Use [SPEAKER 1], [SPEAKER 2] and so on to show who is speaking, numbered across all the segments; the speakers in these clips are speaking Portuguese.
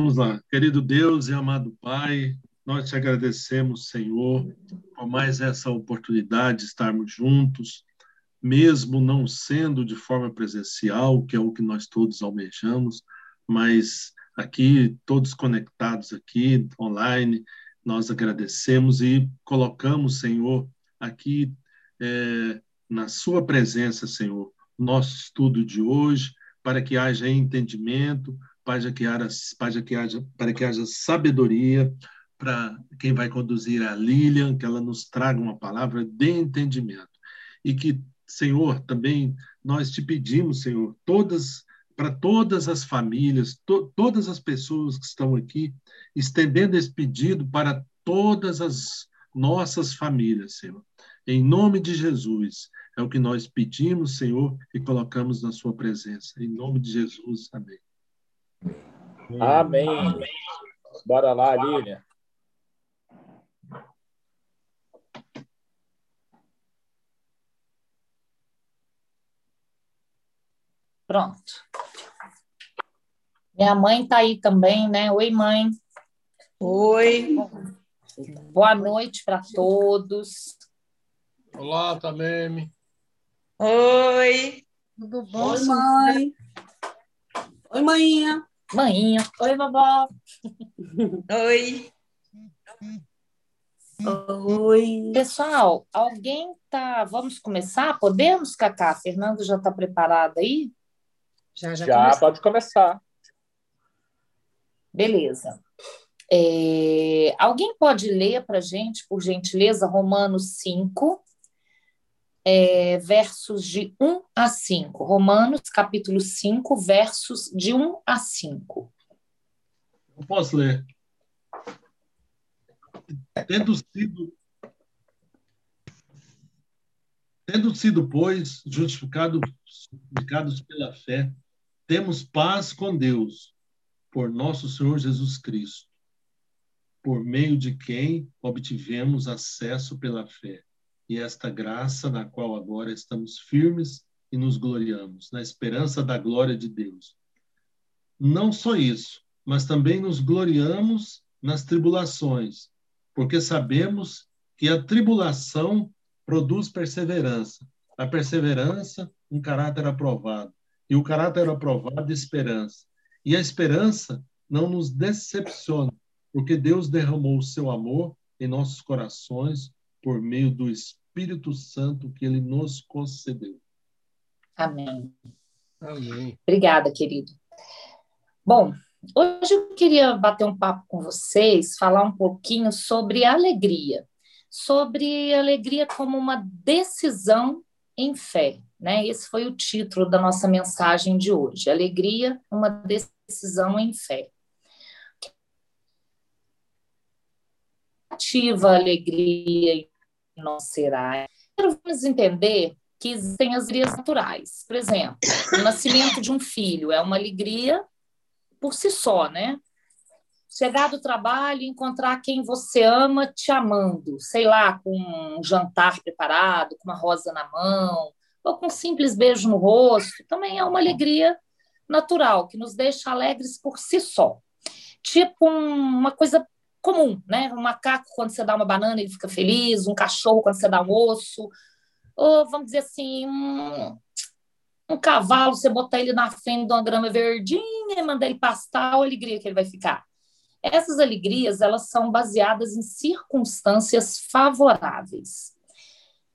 [SPEAKER 1] Vamos lá. Querido Deus e amado Pai, nós te agradecemos, Senhor, por mais essa oportunidade de estarmos juntos, mesmo não sendo de forma presencial, que é o que nós todos almejamos, mas aqui, todos conectados aqui, online, nós agradecemos e colocamos, Senhor, aqui é, na Sua presença, Senhor, nosso estudo de hoje, para que haja entendimento, para que haja, para que haja, para que haja sabedoria, para quem vai conduzir a Lilian, que ela nos traga uma palavra de entendimento. E que, Senhor, também nós te pedimos, Senhor, todas para todas as famílias, to, todas as pessoas que estão aqui, estendendo esse pedido para todas as nossas famílias, Senhor. Em nome de Jesus, é o que nós pedimos, Senhor, e colocamos na Sua presença. Em nome de Jesus, amém.
[SPEAKER 2] Amém. amém. Bora lá, Lilian.
[SPEAKER 3] Pronto. Minha mãe está aí também, né? Oi, mãe.
[SPEAKER 4] Oi.
[SPEAKER 3] Boa noite para todos.
[SPEAKER 1] Olá, Tameme.
[SPEAKER 4] Oi.
[SPEAKER 3] Tudo bom?
[SPEAKER 4] Oi, mãe. Oi, mãinha.
[SPEAKER 3] Mãinha. Oi, vovó.
[SPEAKER 4] Oi.
[SPEAKER 3] Oi. Pessoal, alguém tá. Vamos começar? Podemos, Cacá? Fernando já está preparado aí?
[SPEAKER 2] Já, já, já pode começar.
[SPEAKER 3] Beleza. É, alguém pode ler para gente, por gentileza, Romanos 5, é, versos de 1 a 5. Romanos, capítulo 5, versos de 1 a 5.
[SPEAKER 1] Eu posso ler. Tendo sido, tendo sido pois, justificados, justificados pela fé, temos paz com Deus, por nosso Senhor Jesus Cristo, por meio de quem obtivemos acesso pela fé, e esta graça na qual agora estamos firmes e nos gloriamos, na esperança da glória de Deus. Não só isso, mas também nos gloriamos nas tribulações, porque sabemos que a tribulação produz perseverança, a perseverança, um caráter aprovado, e o caráter aprovado, esperança. E a esperança não nos decepciona, porque Deus derramou o seu amor em nossos corações por meio do Espírito Santo que ele nos concedeu.
[SPEAKER 3] Amém.
[SPEAKER 1] Amém.
[SPEAKER 3] Obrigada, querido. Bom, hoje eu queria bater um papo com vocês, falar um pouquinho sobre alegria, sobre alegria como uma decisão em fé. Né? Esse foi o título da nossa mensagem de hoje. Alegria, uma decisão em fé. Ativa alegria não será. Vamos entender que existem as alegrias naturais. Por exemplo, o nascimento de um filho é uma alegria por si só, né? Chegar do trabalho encontrar quem você ama te amando, sei lá, com um jantar preparado, com uma rosa na mão, ou com um simples beijo no rosto, também é uma alegria natural, que nos deixa alegres por si só. Tipo um, uma coisa comum, né? Um macaco, quando você dá uma banana, ele fica feliz, um cachorro, quando você dá um osso, ou vamos dizer assim, um, um cavalo, você botar ele na frente de uma grama verdinha e mandar ele pastar, a alegria que ele vai ficar. Essas alegrias, elas são baseadas em circunstâncias favoráveis.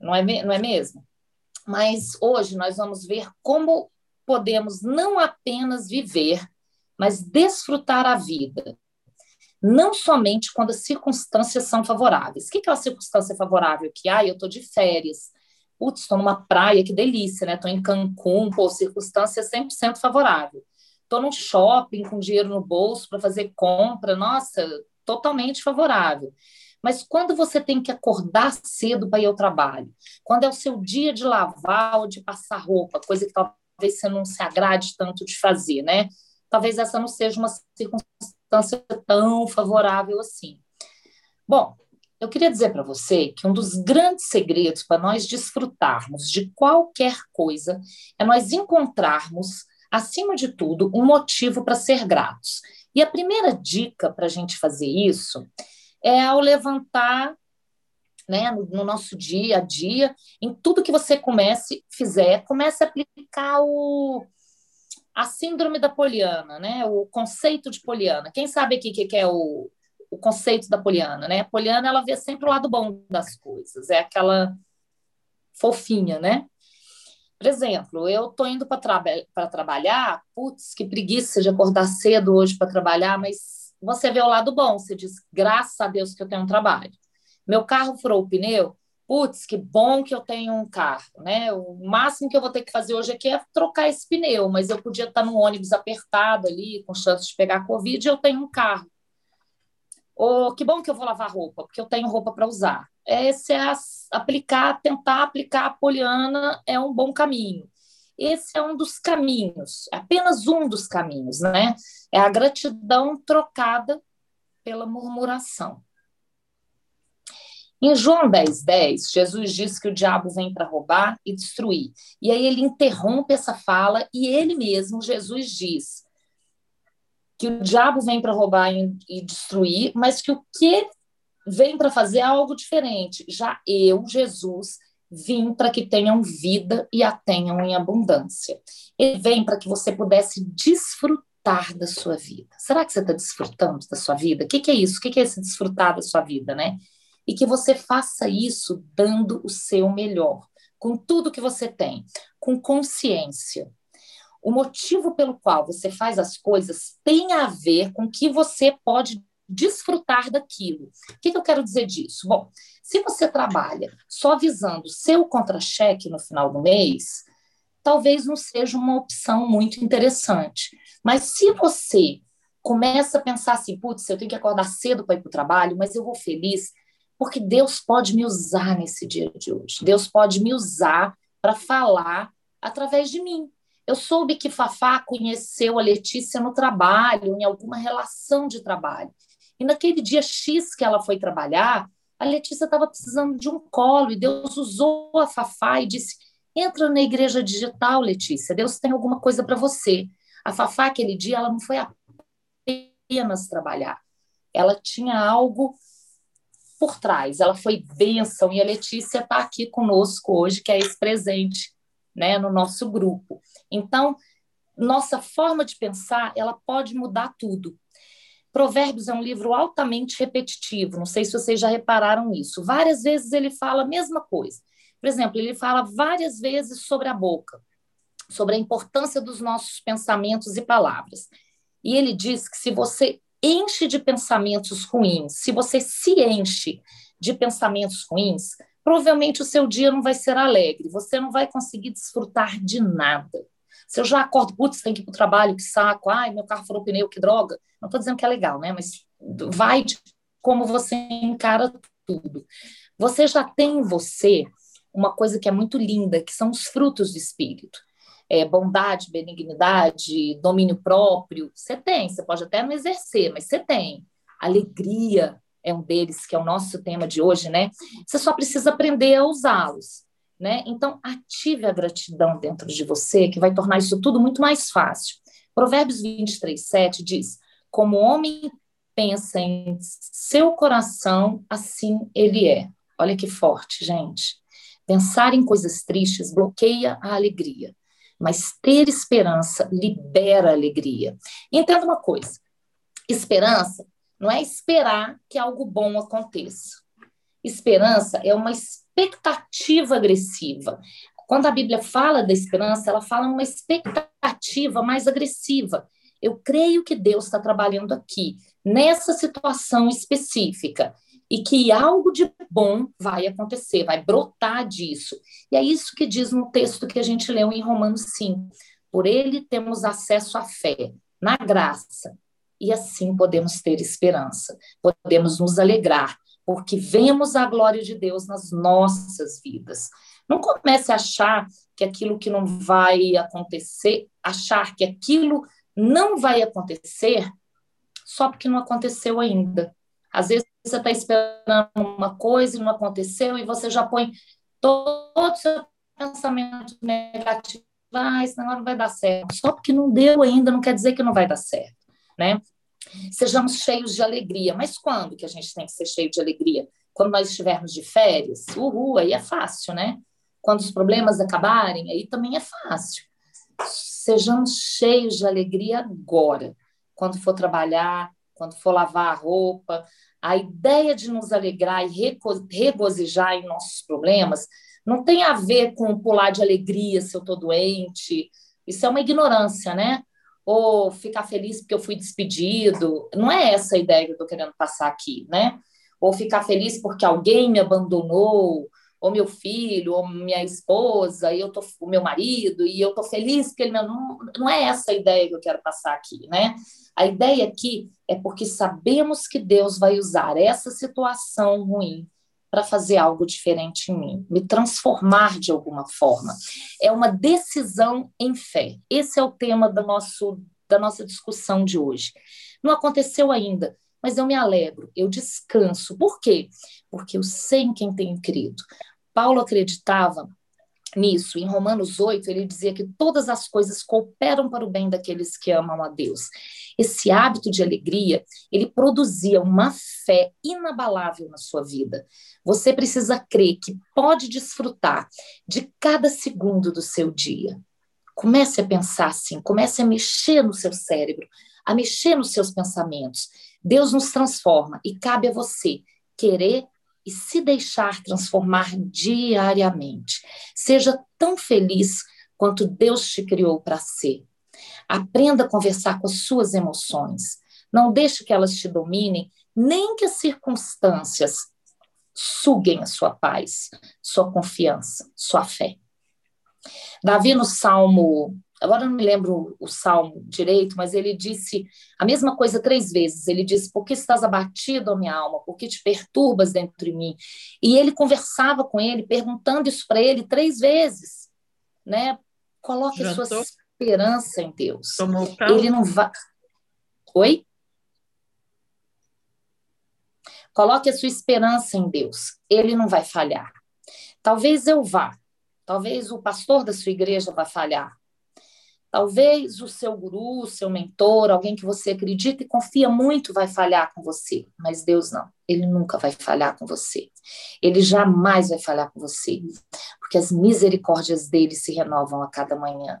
[SPEAKER 3] Não é, não é mesmo? Mas hoje nós vamos ver como podemos não apenas viver, mas desfrutar a vida. Não somente quando as circunstâncias são favoráveis. O que é uma circunstância favorável? Que, ah, eu estou de férias. Putz, estou numa praia, que delícia, né? Estou em Cancún, pô, circunstância 100% favorável. Estou num shopping com dinheiro no bolso para fazer compra, nossa, totalmente favorável. Mas quando você tem que acordar cedo para ir ao trabalho, quando é o seu dia de lavar ou de passar roupa, coisa que talvez você não se agrade tanto de fazer, né? Talvez essa não seja uma circunstância tão favorável assim. Bom, eu queria dizer para você que um dos grandes segredos para nós desfrutarmos de qualquer coisa é nós encontrarmos, acima de tudo, um motivo para ser gratos. E a primeira dica para a gente fazer isso é ao levantar né, no, nosso dia a dia, em tudo que você comece, fizer, comece a aplicar o, a síndrome da Poliana, né, o conceito de Poliana. Quem sabe aqui o que, é o, o conceito da Poliana, né? A Poliana, ela vê sempre o lado bom das coisas, é aquela fofinha, né? Por exemplo, eu tô indo para traba trabalhar, putz, que preguiça de acordar cedo hoje para trabalhar, mas você vê o lado bom, você diz, graças a Deus que eu tenho um trabalho. Meu carro furou o pneu, putz, que bom que eu tenho um carro, né? O máximo que eu vou ter que fazer hoje aqui é trocar esse pneu, mas eu podia estar no ônibus apertado ali, com chance de pegar Covid, e eu tenho um carro. Ou que bom que eu vou lavar roupa, porque eu tenho roupa para usar. Esse é aplicar, tentar aplicar a poliana é um bom caminho. Esse é um dos caminhos, apenas um dos caminhos, né? É a gratidão trocada pela murmuração. Em João 10, 10, Jesus diz que o diabo vem para roubar e destruir. E aí ele interrompe essa fala e ele mesmo, Jesus, diz: que o diabo vem para roubar e destruir, mas que o que vem para fazer é algo diferente. Já eu, Jesus, vim para que tenham vida e a tenham em abundância. Ele vem para que você pudesse desfrutar da sua vida. Será que você está desfrutando da sua vida? O que, que é isso? O que, que é esse desfrutar da sua vida, né? E que você faça isso dando o seu melhor, com tudo que você tem, com consciência, o motivo pelo qual você faz as coisas tem a ver com que você pode desfrutar daquilo. O que, que eu quero dizer disso? Bom, se você trabalha só visando seu contra-cheque no final do mês, talvez não seja uma opção muito interessante. Mas se você começa a pensar assim, putz, eu tenho que acordar cedo para ir para o trabalho, mas eu vou feliz, porque Deus pode me usar nesse dia de hoje. Deus pode me usar para falar através de mim. Eu soube que Fafá conheceu a Letícia no trabalho, em alguma relação de trabalho. E naquele dia X que ela foi trabalhar, a Letícia estava precisando de um colo e Deus usou a Fafá e disse: entra na igreja digital, Letícia, Deus tem alguma coisa para você. A Fafá, aquele dia, ela não foi apenas trabalhar, ela tinha algo por trás, ela foi bênção e a Letícia está aqui conosco hoje, que é esse presente né, no nosso grupo. Então, nossa forma de pensar, ela pode mudar tudo. Provérbios é um livro altamente repetitivo, não sei se vocês já repararam isso. Várias vezes ele fala a mesma coisa. Por exemplo, ele fala várias vezes sobre a boca, sobre a importância dos nossos pensamentos e palavras. E ele diz que se você enche de pensamentos ruins, se você se enche de pensamentos ruins, provavelmente o seu dia não vai ser alegre, você não vai conseguir desfrutar de nada. Se eu já acordo, putz, tem que ir para o trabalho, que saco, ai, meu carro furou pneu, que droga. Não estou dizendo que é legal, né? Mas vai de como você encara tudo. Você já tem em você uma coisa que é muito linda, que são os frutos do espírito. É, bondade, benignidade, domínio próprio, você tem, você pode até não exercer, mas você tem. Alegria, é um deles, que é o nosso tema de hoje, né? Você só precisa aprender a usá-los, né? Então, ative a gratidão dentro de você, que vai tornar isso tudo muito mais fácil. Provérbios 23, 7 diz: Como homem pensa em seu coração, assim ele é. Olha que forte, gente. Pensar em coisas tristes bloqueia a alegria, mas ter esperança libera alegria. Entenda uma coisa: esperança não é esperar que algo bom aconteça. Esperança é uma expectativa agressiva. Quando a Bíblia fala da esperança, ela fala uma expectativa mais agressiva. Eu creio que Deus está trabalhando aqui, nessa situação específica, e que algo de bom vai acontecer, vai brotar disso. E é isso que diz no texto que a gente leu em Romanos 5. Por ele temos acesso à fé, na graça, e assim podemos ter esperança, podemos nos alegrar, porque vemos a glória de Deus nas nossas vidas. Não comece a achar que aquilo que não vai acontecer, achar que aquilo não vai acontecer só porque não aconteceu ainda. Às vezes você está esperando uma coisa e não aconteceu, e você já põe todo o seu pensamento negativo. Ah, esse negócio não vai dar certo. Só porque não deu ainda não quer dizer que não vai dar certo né? Sejamos cheios de alegria. Mas quando que a gente tem que ser cheio de alegria? Quando nós estivermos de férias? Uhul, aí é fácil, né? Quando os problemas acabarem, aí também é fácil. Sejamos cheios de alegria agora. Quando for trabalhar, quando for lavar a roupa, a ideia de nos alegrar e regozijar em nossos problemas não tem a ver com pular de alegria se eu estou doente. Isso é uma ignorância, né? Ou ficar feliz porque eu fui despedido. Não é essa a ideia que eu estou querendo passar aqui, né? Ou ficar feliz porque alguém me abandonou, ou meu filho, ou minha esposa, e eu tô, o meu marido, e eu tô feliz que ele não, não é essa a ideia que eu quero passar aqui, né? A ideia aqui é porque sabemos que Deus vai usar essa situação ruim para fazer algo diferente em mim, me transformar de alguma forma. É uma decisão em fé. Esse é o tema do nosso, da nossa discussão de hoje. Não aconteceu ainda, mas eu me alegro, eu descanso. Por quê? Porque eu sei em quem tenho crido. Paulo acreditava nisso. Em Romanos 8, ele dizia que todas as coisas cooperam para o bem daqueles que amam a Deus. Esse hábito de alegria, ele produzia uma fé inabalável na sua vida. Você precisa crer que pode desfrutar de cada segundo do seu dia. Comece a pensar assim, comece a mexer no seu cérebro, a mexer nos seus pensamentos. Deus nos transforma e cabe a você querer e se deixar transformar diariamente. Seja tão feliz quanto Deus te criou para ser. Aprenda a conversar com as suas emoções. Não deixe que elas te dominem, nem que as circunstâncias suguem a sua paz, sua confiança, sua fé. Davi, no Salmo agora não me lembro o salmo direito, mas ele disse a mesma coisa três vezes. Ele disse: Por que estás abatido, minha alma? Por que te perturbas dentro de mim? E ele conversava com ele, perguntando isso para ele três vezes. Né? Coloque a sua tô... esperança em Deus. Tomou ele não vai. Oi? Coloque a sua esperança em Deus. Ele não vai falhar. Talvez eu vá. Talvez o pastor da sua igreja vá falhar. Talvez o seu guru, seu mentor, alguém que você acredita e confia muito vai falhar com você, mas Deus não. Ele nunca vai falhar com você. Ele jamais vai falhar com você, porque as misericórdias dele se renovam a cada manhã.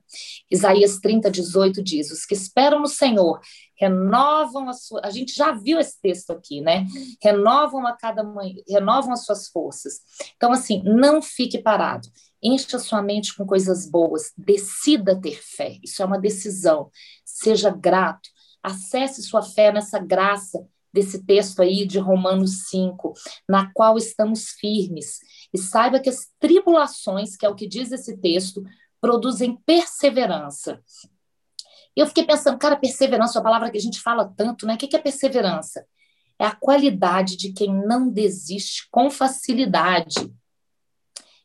[SPEAKER 3] Isaías 30, 18 diz: Os que esperam no Senhor renovam a sua. A gente já viu esse texto aqui, né? Renovam a cada manhã, renovam as suas forças. Então, assim, não fique parado. Encha sua mente com coisas boas, decida ter fé. Isso é uma decisão. Seja grato. Acesse sua fé nessa graça desse texto aí de Romanos 5, na qual estamos firmes. E saiba que as tribulações, que é o que diz esse texto, produzem perseverança. Eu fiquei pensando, cara, perseverança é uma palavra que a gente fala tanto, né? O que é perseverança? É a qualidade de quem não desiste com facilidade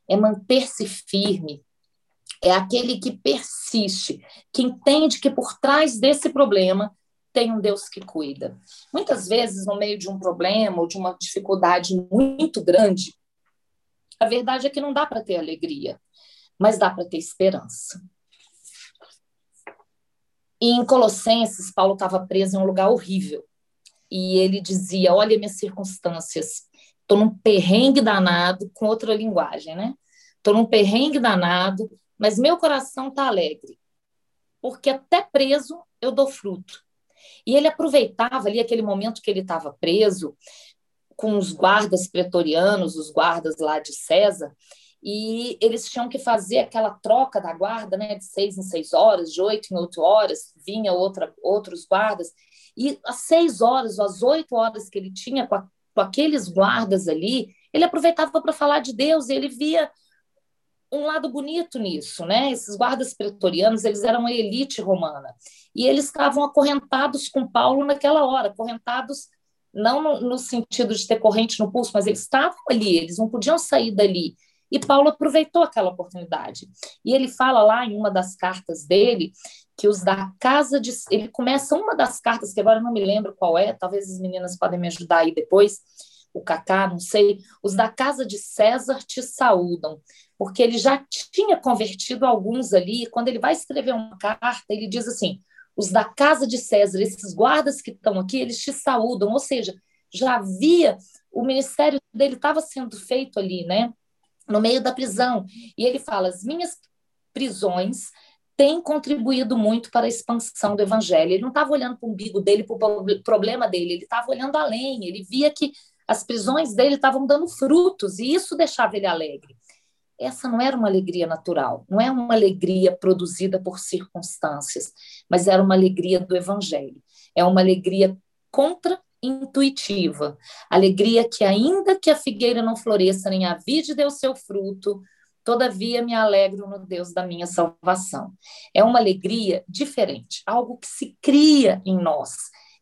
[SPEAKER 3] é manter-se firme, é aquele que persiste, que entende que por trás desse problema tem um Deus que cuida. Muitas vezes, no meio de um problema ou de uma dificuldade muito grande, a verdade é que não dá para ter alegria, mas dá para ter esperança. E em Colossenses, Paulo estava preso em um lugar horrível. E ele dizia: Olha minhas circunstâncias, Estou num perrengue danado, com outra linguagem, né? Estou num perrengue danado, mas meu coração está alegre, porque até preso eu dou fruto. E ele aproveitava ali aquele momento que ele estava preso, com os guardas pretorianos, os guardas lá de César, e eles tinham que fazer aquela troca da guarda, né, de seis em seis horas, de oito em oito horas, vinha outra, outros guardas, e às seis horas, às oito horas que ele tinha com a com aqueles guardas ali, ele aproveitava para falar de Deus, ele via um lado bonito nisso, né? Esses guardas pretorianos, eles eram a elite romana, e eles estavam acorrentados com Paulo naquela hora, acorrentados não no, no sentido de ter corrente no pulso, mas eles estavam ali, eles não podiam sair dali. E Paulo aproveitou aquela oportunidade. E ele fala lá em uma das cartas dele que os da casa de. Ele começa uma das cartas, que agora não me lembro qual é, talvez as meninas podem me ajudar aí depois, o Cacá, não sei. Os da casa de César te saúdam, porque ele já tinha convertido alguns ali. Quando ele vai escrever uma carta, ele diz assim: os da casa de César, esses guardas que estão aqui, eles te saúdam. Ou seja, já havia, o ministério dele estava sendo feito ali, né? No meio da prisão. E ele fala: as minhas prisões têm contribuído muito para a expansão do evangelho. Ele não estava olhando para o umbigo dele, para o problema dele, ele estava olhando além. Ele via que as prisões dele estavam dando frutos e isso deixava ele alegre. Essa não era uma alegria natural, não é uma alegria produzida por circunstâncias, mas era uma alegria do evangelho. É uma alegria contra-intuitiva. Alegria que, ainda que a figueira não floresça, nem a vide dê o seu fruto, todavia me alegro no Deus da minha salvação. É uma alegria diferente, algo que se cria em nós,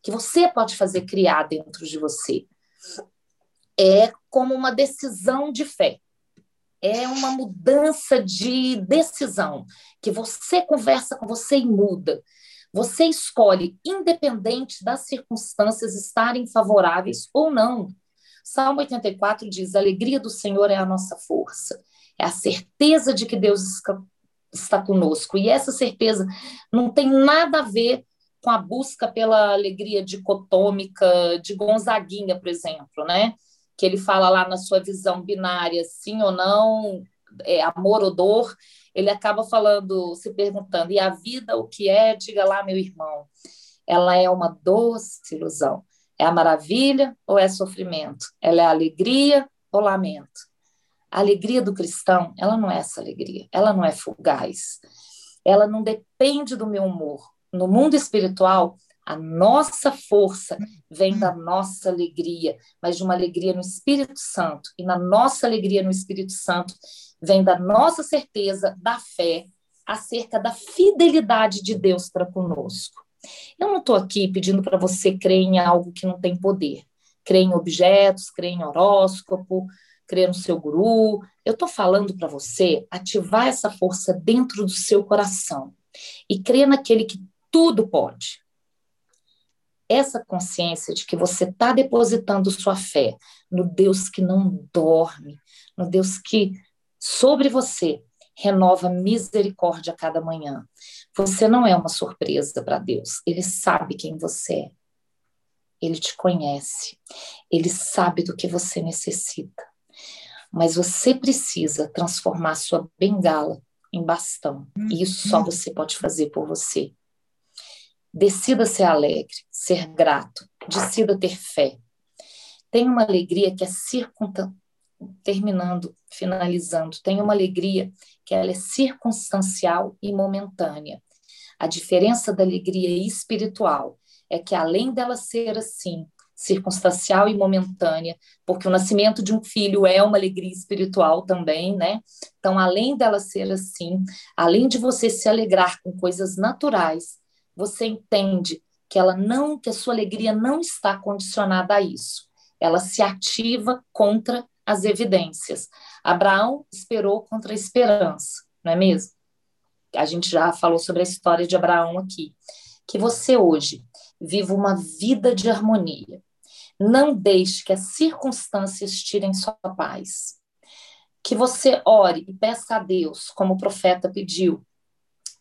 [SPEAKER 3] que você pode fazer criar dentro de você é como uma decisão de fé. É uma mudança de decisão, que você conversa com você e muda. Você escolhe, independente das circunstâncias estarem favoráveis ou não. Salmo 84 diz: A alegria do Senhor é a nossa força. É a certeza de que Deus está conosco. E essa certeza não tem nada a ver com a busca pela alegria dicotômica de Gonzaguinha, por exemplo, né? que ele fala lá na sua visão binária, sim ou não, é, amor ou dor, ele acaba falando, se perguntando, e a vida o que é? Diga lá, meu irmão. Ela é uma doce ilusão. É a maravilha ou é sofrimento? Ela é alegria ou lamento? A alegria do cristão, ela não é essa alegria, ela não é fugaz. Ela não depende do meu humor. No mundo espiritual, a nossa força vem da nossa alegria, mas de uma alegria no Espírito Santo. E na nossa alegria no Espírito Santo vem da nossa certeza, da fé, acerca da fidelidade de Deus para conosco. Eu não estou aqui pedindo para você crer em algo que não tem poder. Crer em objetos, crer em horóscopo, crer no seu guru. Eu estou falando para você ativar essa força dentro do seu coração e crer naquele que tudo pode essa consciência de que você está depositando sua fé no Deus que não dorme, no Deus que sobre você renova misericórdia a cada manhã. Você não é uma surpresa para Deus, ele sabe quem você é. Ele te conhece, ele sabe do que você necessita. Mas você precisa transformar sua bengala em bastão. E isso só você pode fazer por você. Decida ser alegre, ser grato, decida ter fé. Tenha uma alegria que é circunta... terminando, finalizando, tenha uma alegria que ela é circunstancial e momentânea. A diferença da alegria espiritual é que além dela ser assim, circunstancial e momentânea, porque o nascimento de um filho é uma alegria espiritual também, né? Então, além dela ser assim, além de você se alegrar com coisas naturais, você entende que ela não, que a sua alegria não está condicionada a isso. Ela se ativa contra as evidências. Abraão esperou contra a esperança, não é mesmo? A gente já falou sobre a história de Abraão aqui. Que você hoje viva uma vida de harmonia. Não deixe que as circunstâncias tirem sua paz. Que você ore e peça a Deus, como o profeta pediu.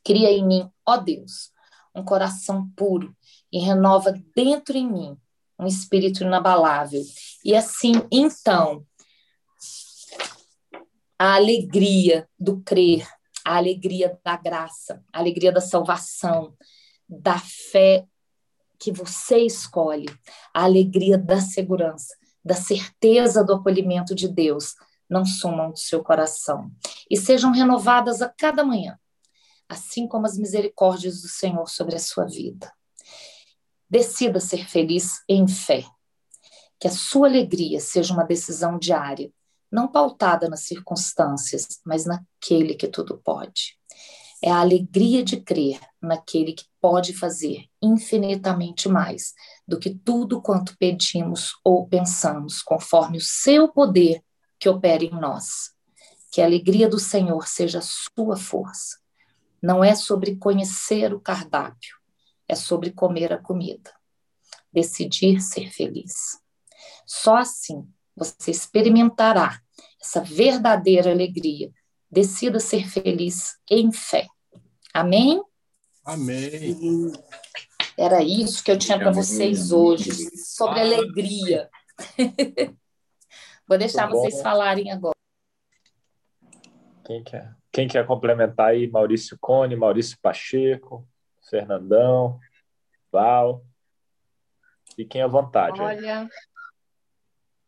[SPEAKER 3] Cria em mim, ó Deus, um coração puro e renova dentro em mim um espírito inabalável. E assim, então, a alegria do crer, a alegria da graça, a alegria da salvação, da fé que você escolhe, a alegria da segurança, da certeza do acolhimento de Deus, não sumam do seu coração e sejam renovadas a cada manhã assim como as misericórdias do Senhor sobre a sua vida. Decida ser feliz em fé. Que a sua alegria seja uma decisão diária, não pautada nas circunstâncias, mas naquele que tudo pode. É a alegria de crer naquele que pode fazer infinitamente mais do que tudo quanto pedimos ou pensamos, conforme o seu poder que opera em nós. Que a alegria do Senhor seja a sua força não é sobre conhecer o cardápio, é sobre comer a comida. Decidir ser feliz. Só assim você experimentará essa verdadeira alegria. Decida ser feliz em fé. Amém?
[SPEAKER 1] Amém.
[SPEAKER 3] Era isso que eu tinha para vocês hoje, sobre alegria. Vou deixar vocês falarem agora.
[SPEAKER 2] Quem quer? Quem quer complementar aí? Maurício Cone, Maurício Pacheco, Fernandão, Val. Fiquem à vontade.
[SPEAKER 5] Olha,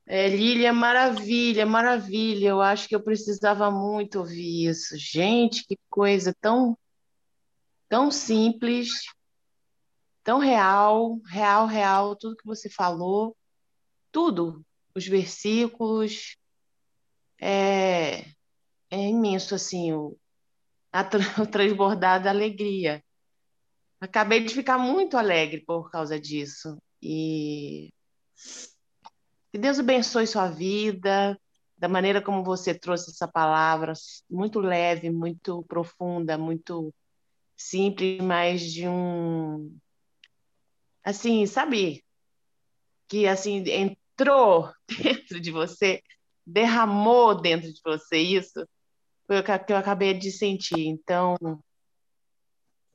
[SPEAKER 5] é, Lília, maravilha, maravilha. Eu acho que eu precisava muito ouvir isso. Gente, que coisa tão, tão simples, tão real, real, real, tudo que você falou, tudo, os versículos, é, é imenso, assim, o, a, o transbordar da alegria. Acabei de ficar muito alegre por causa disso. E que Deus abençoe sua vida, da maneira como você trouxe essa palavra, muito leve, muito profunda, muito simples, mas de um assim, sabe? Que assim entrou dentro de você, derramou dentro de você isso, que eu acabei de sentir. Então,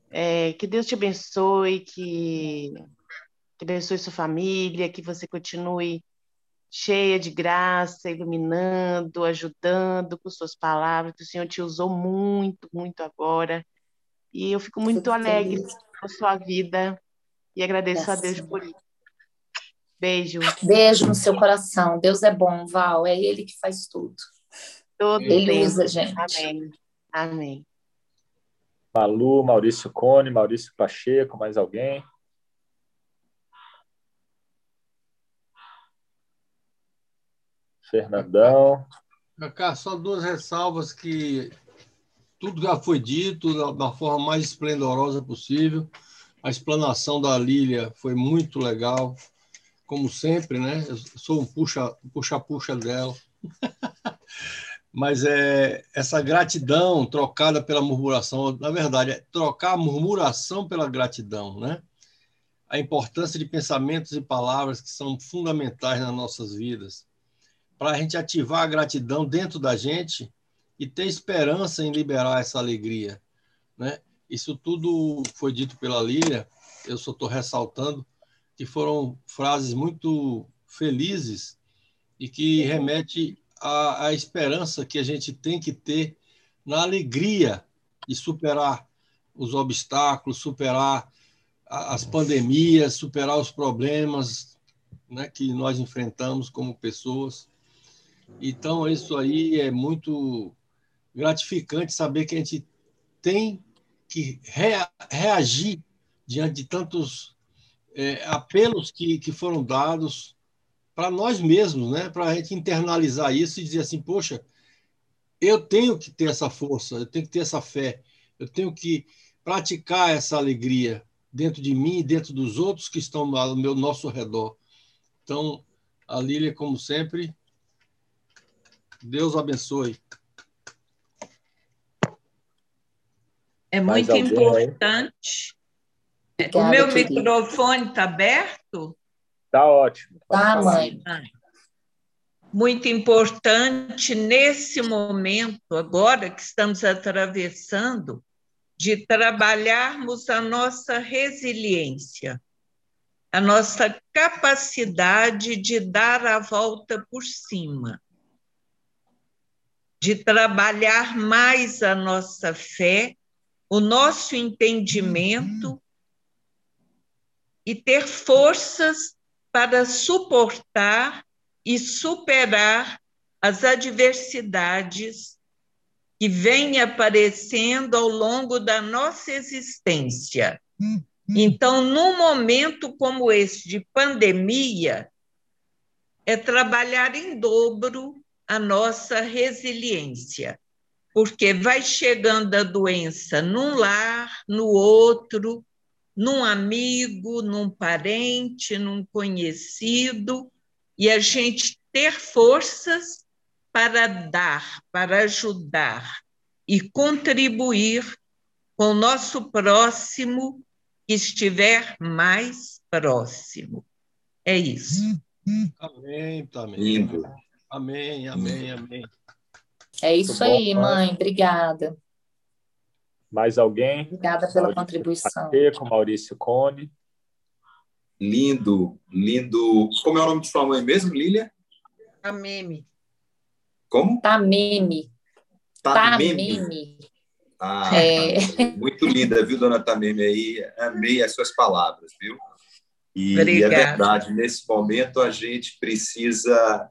[SPEAKER 5] é, que Deus te abençoe, que, que abençoe sua família, que você continue cheia de graça, iluminando, ajudando com suas palavras, que o Senhor te usou muito, muito agora. E eu fico muito alegre com a sua vida e agradeço Graças a Deus por isso. Beijo.
[SPEAKER 3] Beijo no seu coração. Deus é bom, Val. É Ele que faz tudo.
[SPEAKER 5] Todo
[SPEAKER 3] Ele tempo. usa, gente.
[SPEAKER 5] Amém. Amém.
[SPEAKER 2] Malu, Maurício Cone, Maurício Pacheco, mais alguém? Fernandão.
[SPEAKER 6] Cá, só duas ressalvas que tudo já foi dito da, da forma mais esplendorosa possível. A explanação da Lília foi muito legal, como sempre, né? Eu sou um puxa-puxa puxa, puxa dela. Mas é essa gratidão trocada pela murmuração, na verdade, é trocar a murmuração pela gratidão, né? A importância de pensamentos e palavras que são fundamentais nas nossas vidas para a gente ativar a gratidão dentro da gente e ter esperança em liberar essa alegria. Né? Isso tudo foi dito pela Lília, eu só estou ressaltando que foram frases muito felizes e que remete à, à esperança que a gente tem que ter na alegria de superar os obstáculos, superar as pandemias, superar os problemas né, que nós enfrentamos como pessoas. Então, isso aí é muito gratificante saber que a gente tem que rea reagir diante de tantos é, apelos que, que foram dados para nós mesmos, né? para a gente internalizar isso e dizer assim: poxa, eu tenho que ter essa força, eu tenho que ter essa fé, eu tenho que praticar essa alegria dentro de mim e dentro dos outros que estão ao meu nosso redor. Então, a Lília, como sempre, Deus abençoe.
[SPEAKER 4] É muito importante. O meu microfone está aberto?
[SPEAKER 2] Está ótimo.
[SPEAKER 3] Tá, mãe.
[SPEAKER 4] Muito importante nesse momento, agora que estamos atravessando, de trabalharmos a nossa resiliência, a nossa capacidade de dar a volta por cima de trabalhar mais a nossa fé, o nosso entendimento e ter forças para suportar e superar as adversidades que vêm aparecendo ao longo da nossa existência. Então, num momento como esse de pandemia, é trabalhar em dobro a nossa resiliência, porque vai chegando a doença num lar, no outro, num amigo, num parente, num conhecido, e a gente ter forças para dar, para ajudar e contribuir com o nosso próximo que estiver mais próximo. É isso.
[SPEAKER 6] Amém, amém. Lindo. Amém, amém, amém.
[SPEAKER 3] É isso aí, mãe. Obrigada.
[SPEAKER 2] Mais alguém?
[SPEAKER 3] Obrigada pela Maurício contribuição.
[SPEAKER 2] com Maurício Cone.
[SPEAKER 7] Lindo, lindo. Como é o nome de sua mãe mesmo, Lília?
[SPEAKER 4] Tameme.
[SPEAKER 7] Como?
[SPEAKER 3] Tameme.
[SPEAKER 7] Tameme.
[SPEAKER 3] Tameme.
[SPEAKER 7] Ah,
[SPEAKER 3] É.
[SPEAKER 7] muito linda, viu, dona Tameme? Aí, amei as suas palavras, viu? E, é
[SPEAKER 4] Obrigada.
[SPEAKER 7] verdade, nesse momento a gente precisa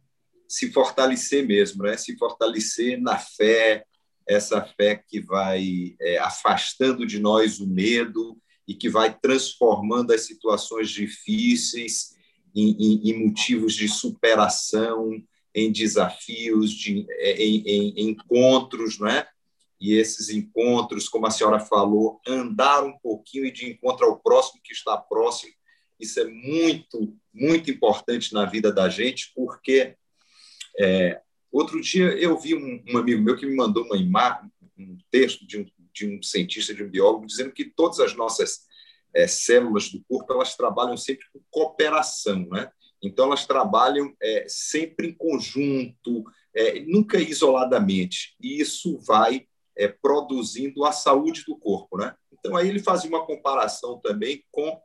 [SPEAKER 7] se fortalecer mesmo, né? Se fortalecer na fé, essa fé que vai é, afastando de nós o medo e que vai transformando as situações difíceis em, em- em motivos de superação, em desafios, de, é, em, em- encontros, não é? E esses encontros, como a senhora falou, andar um pouquinho e de encontro ao próximo que está próximo, isso é muito, muito importante na vida da gente, porque é, outro dia eu vi um, um amigo meu que me mandou uma imagem, um texto de um, de um cientista, de um biólogo, dizendo que todas as nossas é, células do corpo elas trabalham sempre com cooperação, né? Então elas trabalham é, sempre em conjunto, é, nunca isoladamente. E isso vai produzindo a saúde do corpo, né? Então aí ele fazia uma comparação também com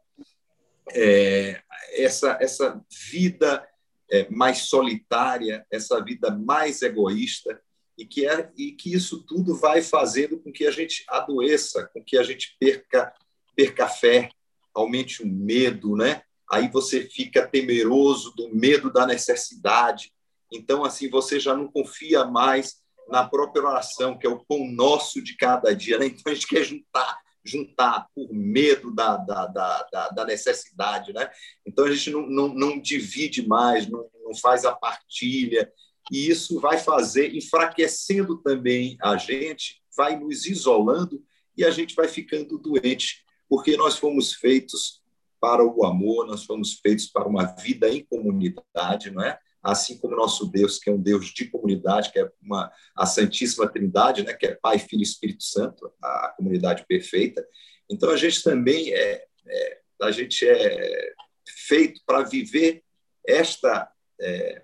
[SPEAKER 7] essa essa vida é, mais solitária, essa vida mais egoísta e que é e que isso tudo vai fazendo com que a gente adoeça, com que a gente perca perca a fé, aumente o medo, né? Aí você fica temeroso do medo da necessidade. Então assim você já não confia mais na própria oração, que é o pão nosso de cada dia. Né? Então a gente quer juntar, juntar por medo da, da, da, da, da necessidade. Né? Então a gente não, não, não divide mais, não, não faz a partilha, e isso vai fazer, enfraquecendo também a gente, vai nos isolando e a gente vai ficando doente, porque nós fomos feitos para o amor, nós fomos feitos para uma vida em comunidade, não é? Assim como nosso Deus, que é um Deus de comunidade, que é uma, a Santíssima Trindade, né? que é Pai, Filho e Espírito Santo, a, a comunidade perfeita. Então a gente também é, é a gente é feito para viver esta é,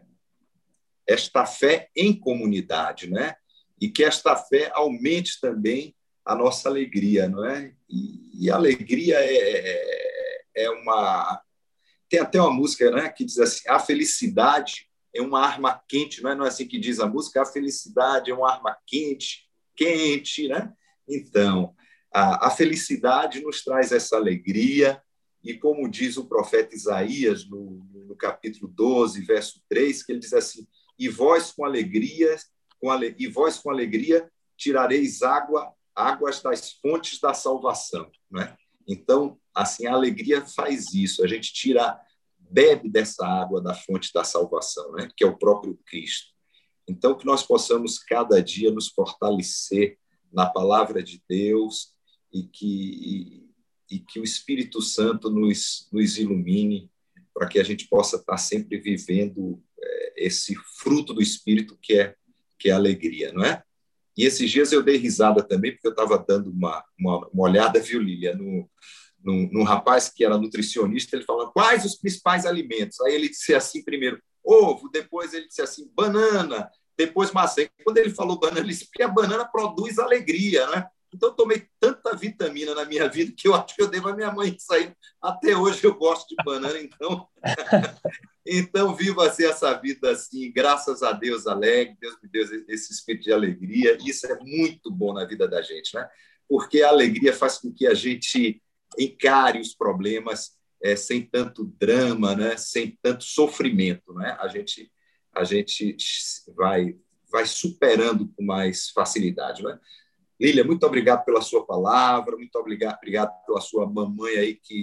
[SPEAKER 7] esta fé em comunidade, né? E que esta fé aumente também a nossa alegria, não é? E, e a alegria é, é uma tem até uma música, né, que diz assim: a felicidade é uma arma quente, não é? Não é assim que diz a música? A felicidade é uma arma quente, quente, né? Então, a, a felicidade nos traz essa alegria, e como diz o profeta Isaías no, no capítulo 12, verso 3, que ele diz assim: e vós com alegria, com ale... e vós com alegria tirareis água, águas das fontes da salvação, né? Então, assim, a alegria faz isso, a gente tira, bebe dessa água da fonte da salvação, né? Que é o próprio Cristo. Então, que nós possamos cada dia nos fortalecer na palavra de Deus e que e, e que o Espírito Santo nos nos ilumine para que a gente possa estar sempre vivendo esse fruto do Espírito que é que é a alegria, não é? E esses dias eu dei risada também, porque eu estava dando uma, uma, uma, olhada, viu, Lília, no, no, no, rapaz que era nutricionista, ele falando quais os principais alimentos. Aí ele disse assim primeiro, ovo, depois ele disse assim, banana, depois maçã. Quando ele falou banana, ele disse, porque a banana produz alegria, né? Então, eu tomei tanta vitamina na minha vida que eu acho que eu devo a minha mãe isso aí. Até hoje eu gosto de banana, então. então, viva assim essa vida assim, graças a Deus alegre, Deus me deu esse espírito de alegria. Isso é muito bom na vida da gente, né? Porque a alegria faz com que a gente encare os problemas é, sem tanto drama, né? Sem tanto sofrimento, né? A gente a gente vai vai superando com mais facilidade, né? Lília, muito obrigado pela sua palavra, muito obrigado, obrigado pela sua mamãe aí que